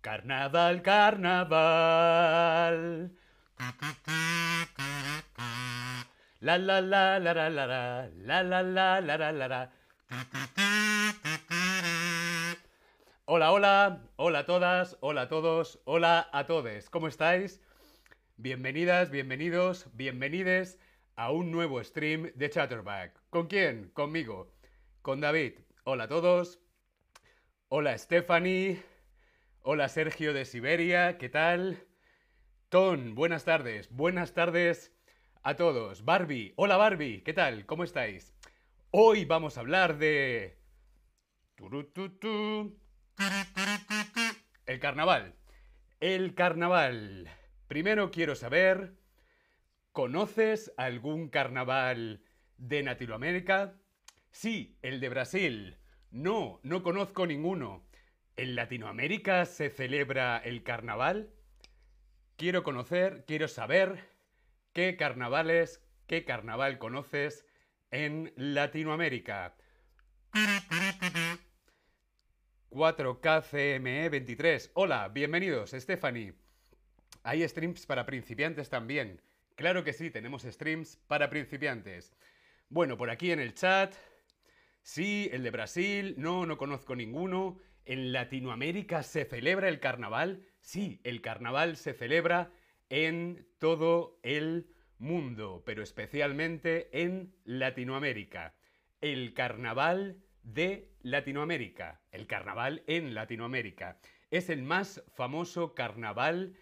Carnaval, carnaval. La la la la la la la la la la la la la la. Hola, hola, hola a todas, hola a todos, hola a todos. ¿Cómo estáis? Bienvenidas, bienvenidos, bienvenides a un nuevo stream de Chatterback. ¿Con quién? Conmigo. Con David. Hola a todos. Hola Stephanie. Hola Sergio de Siberia. ¿Qué tal? Ton, buenas tardes. Buenas tardes a todos. Barbie. Hola Barbie. ¿Qué tal? ¿Cómo estáis? Hoy vamos a hablar de... El carnaval. El carnaval. Primero quiero saber, ¿conoces algún carnaval de Latinoamérica? Sí, el de Brasil. No, no conozco ninguno. ¿En Latinoamérica se celebra el carnaval? Quiero conocer, quiero saber qué carnavales, qué carnaval conoces en Latinoamérica. 4KCME23. Hola, bienvenidos, Stephanie. Hay streams para principiantes también. Claro que sí, tenemos streams para principiantes. Bueno, por aquí en el chat. Sí, el de Brasil. No, no conozco ninguno. ¿En Latinoamérica se celebra el carnaval? Sí, el carnaval se celebra en todo el mundo, pero especialmente en Latinoamérica. El carnaval de Latinoamérica. El carnaval en Latinoamérica. Es el más famoso carnaval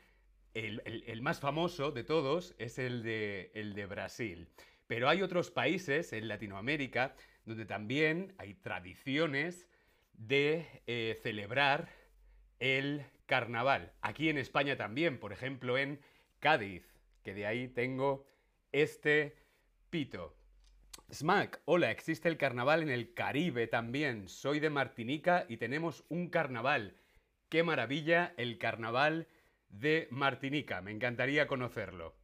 el, más famoso de todos es el de, Brasil. Pero hay otros países en Latinoamérica donde también hay tradiciones de eh, celebrar el carnaval. Aquí en España también, por ejemplo en Cádiz, que de ahí tengo este pito. Smack, hola, existe el carnaval en el Caribe también. Soy de Martinica y tenemos un carnaval. Qué maravilla el carnaval de Martinica. Me encantaría conocerlo.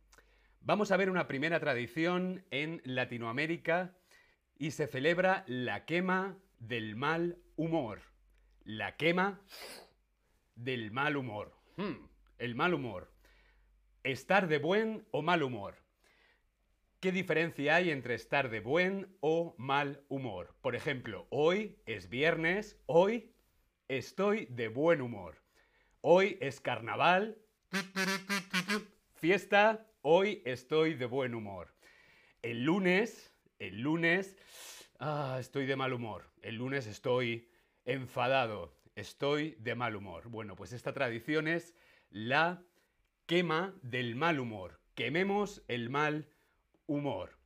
Vamos a ver una primera tradición en Latinoamérica y se celebra la quema del mal humor. La quema del mal humor. Hmm, el mal humor. Estar de buen o mal humor. ¿Qué diferencia hay entre estar de buen o mal humor? Por ejemplo, hoy es viernes, hoy estoy de buen humor. Hoy es carnaval. Fiesta, hoy estoy de buen humor. El lunes, el lunes, ah, estoy de mal humor. El lunes estoy enfadado, estoy de mal humor. Bueno, pues esta tradición es la quema del mal humor. Quememos el mal humor.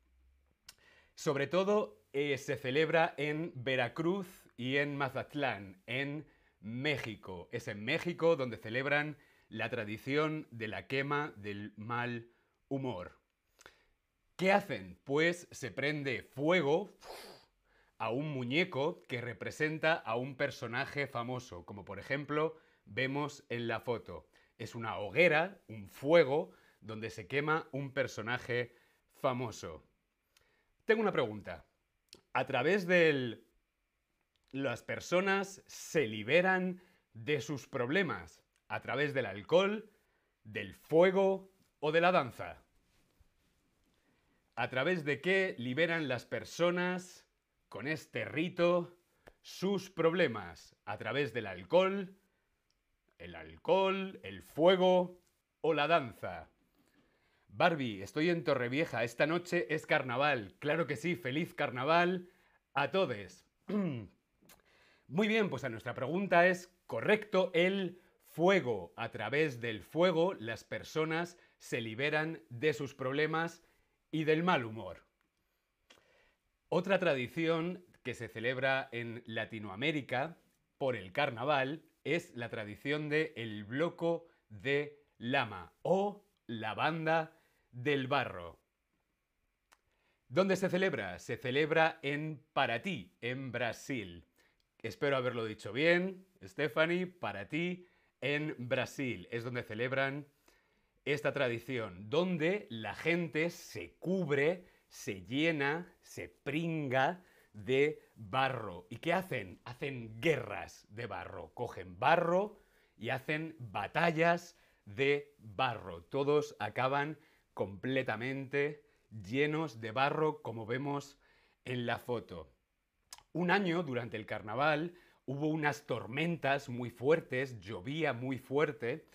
Sobre todo eh, se celebra en Veracruz y en Mazatlán, en México. Es en México donde celebran la tradición de la quema del mal humor. ¿Qué hacen? Pues se prende fuego a un muñeco que representa a un personaje famoso, como por ejemplo vemos en la foto. Es una hoguera, un fuego, donde se quema un personaje famoso. Tengo una pregunta. A través del las personas se liberan de sus problemas a través del alcohol, del fuego o de la danza. ¿A través de qué liberan las personas con este rito sus problemas? ¿A través del alcohol, el alcohol, el fuego o la danza? Barbie, estoy en Torrevieja, esta noche es carnaval. Claro que sí, feliz carnaval a todos. Muy bien, pues a nuestra pregunta es, ¿correcto el fuego? A través del fuego las personas se liberan de sus problemas y del mal humor. Otra tradición que se celebra en Latinoamérica por el carnaval es la tradición de el bloco de lama o la banda del barro. ¿Dónde se celebra? Se celebra en Paraty, en Brasil. Espero haberlo dicho bien, Stephanie, para ti en Brasil. Es donde celebran esta tradición, donde la gente se cubre, se llena, se pringa de barro. ¿Y qué hacen? Hacen guerras de barro. Cogen barro y hacen batallas de barro. Todos acaban completamente llenos de barro, como vemos en la foto. Un año, durante el carnaval, hubo unas tormentas muy fuertes, llovía muy fuerte,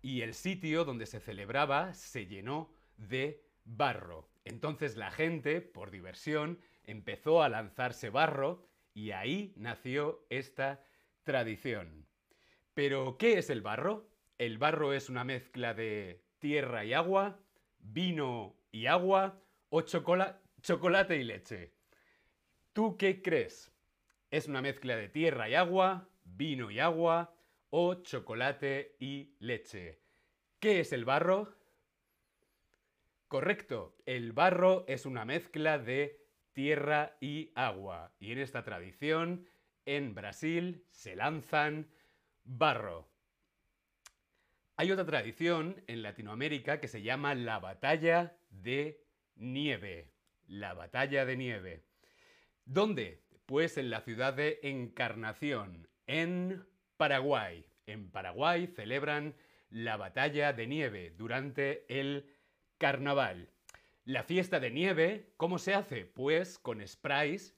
y el sitio donde se celebraba se llenó de barro. Entonces la gente, por diversión, empezó a lanzarse barro y ahí nació esta tradición. Pero, ¿qué es el barro? El barro es una mezcla de tierra y agua, vino y agua o chocolate y leche. ¿Tú qué crees? ¿Es una mezcla de tierra y agua, vino y agua o chocolate y leche? ¿Qué es el barro? Correcto, el barro es una mezcla de tierra y agua. Y en esta tradición, en Brasil, se lanzan barro. Hay otra tradición en Latinoamérica que se llama la batalla de nieve. La batalla de nieve. ¿Dónde? Pues en la ciudad de Encarnación, en Paraguay. En Paraguay celebran la batalla de nieve durante el carnaval. La fiesta de nieve, ¿cómo se hace? Pues con sprays,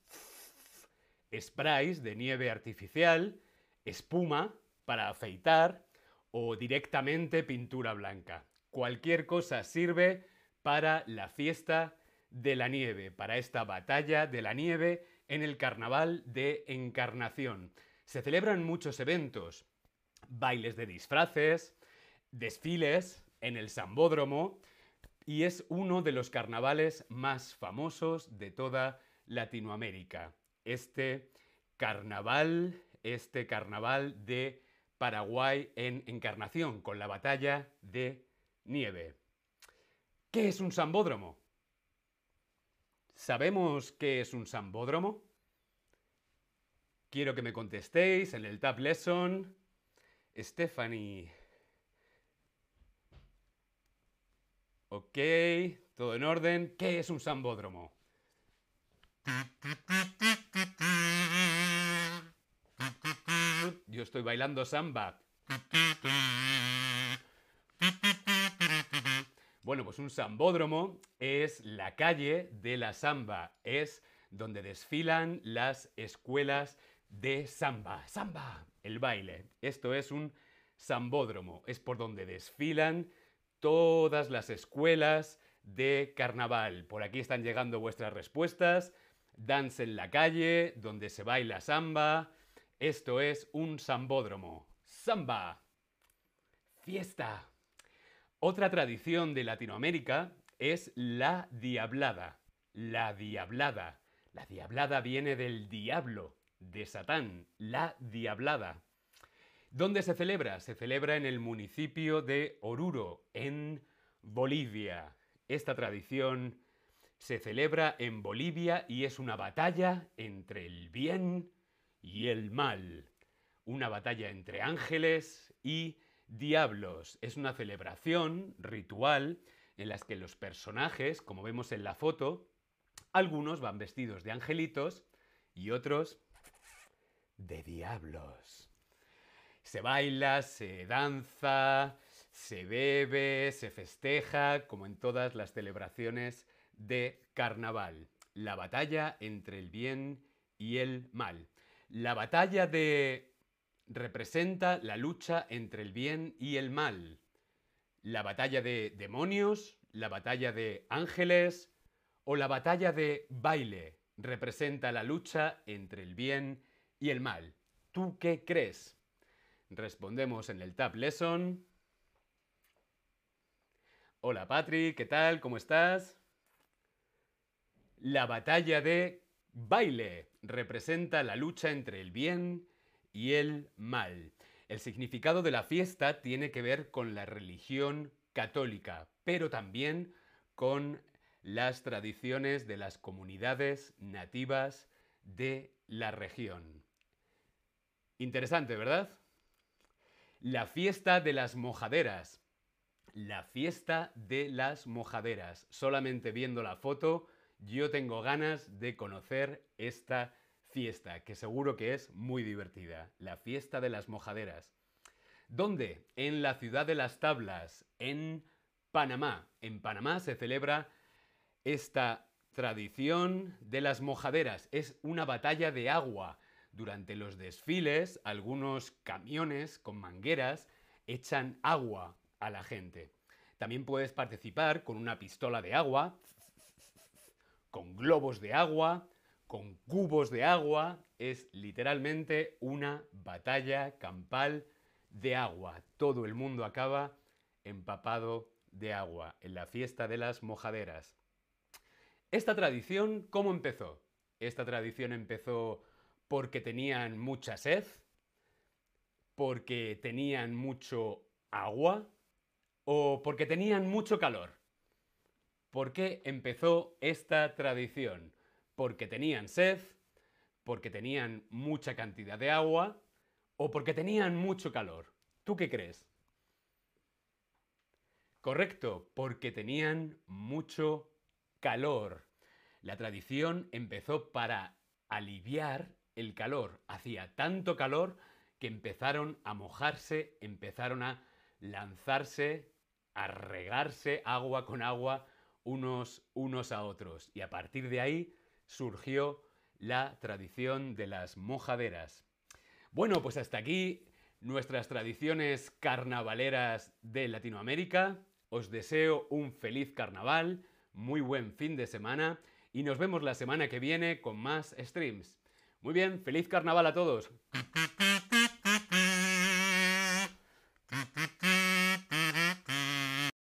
sprays de nieve artificial, espuma para afeitar o directamente pintura blanca. Cualquier cosa sirve para la fiesta de la nieve, para esta batalla de la nieve en el carnaval de Encarnación. Se celebran muchos eventos, bailes de disfraces, desfiles en el Sambódromo, y es uno de los carnavales más famosos de toda Latinoamérica. Este carnaval, este carnaval de Paraguay en Encarnación, con la batalla de nieve. ¿Qué es un sambódromo? ¿Sabemos qué es un sambódromo? Quiero que me contestéis en el Tab Lesson. Stephanie Ok, todo en orden. ¿Qué es un sambódromo? Yo estoy bailando samba. Bueno, pues un sambódromo es la calle de la samba. Es donde desfilan las escuelas de samba. Samba, el baile. Esto es un sambódromo. Es por donde desfilan todas las escuelas de carnaval. Por aquí están llegando vuestras respuestas. Dance en la calle, donde se baila samba. Esto es un sambódromo. Samba. Fiesta. Otra tradición de Latinoamérica es la diablada. La diablada. La diablada viene del diablo, de Satán. La diablada. ¿Dónde se celebra? Se celebra en el municipio de Oruro, en Bolivia. Esta tradición se celebra en Bolivia y es una batalla entre el bien y el mal. Una batalla entre ángeles y diablos. Es una celebración ritual en la que los personajes, como vemos en la foto, algunos van vestidos de angelitos y otros de diablos. Se baila, se danza, se bebe, se festeja, como en todas las celebraciones de carnaval. La batalla entre el bien y el mal. La batalla de representa la lucha entre el bien y el mal. La batalla de demonios, la batalla de ángeles o la batalla de baile representa la lucha entre el bien y el mal. ¿Tú qué crees? Respondemos en el Tab Lesson. Hola Patrick, ¿qué tal? ¿Cómo estás? La batalla de baile representa la lucha entre el bien y el mal. El significado de la fiesta tiene que ver con la religión católica, pero también con las tradiciones de las comunidades nativas de la región. Interesante, ¿verdad? La fiesta de las mojaderas. La fiesta de las mojaderas. Solamente viendo la foto yo tengo ganas de conocer esta fiesta, que seguro que es muy divertida, la fiesta de las mojaderas. ¿Dónde? En la ciudad de las tablas, en Panamá. En Panamá se celebra esta tradición de las mojaderas. Es una batalla de agua. Durante los desfiles, algunos camiones con mangueras echan agua a la gente. También puedes participar con una pistola de agua, con globos de agua, con cubos de agua. Es literalmente una batalla campal de agua. Todo el mundo acaba empapado de agua en la fiesta de las mojaderas. Esta tradición, ¿cómo empezó? Esta tradición empezó porque tenían mucha sed, porque tenían mucho agua o porque tenían mucho calor. ¿Por qué empezó esta tradición? Porque tenían sed, porque tenían mucha cantidad de agua o porque tenían mucho calor. ¿Tú qué crees? Correcto, porque tenían mucho calor. La tradición empezó para aliviar el calor. Hacía tanto calor que empezaron a mojarse, empezaron a lanzarse, a regarse agua con agua unos, unos a otros. Y a partir de ahí surgió la tradición de las mojaderas. Bueno, pues hasta aquí nuestras tradiciones carnavaleras de Latinoamérica. Os deseo un feliz carnaval, muy buen fin de semana y nos vemos la semana que viene con más streams. Muy bien, feliz carnaval a todos.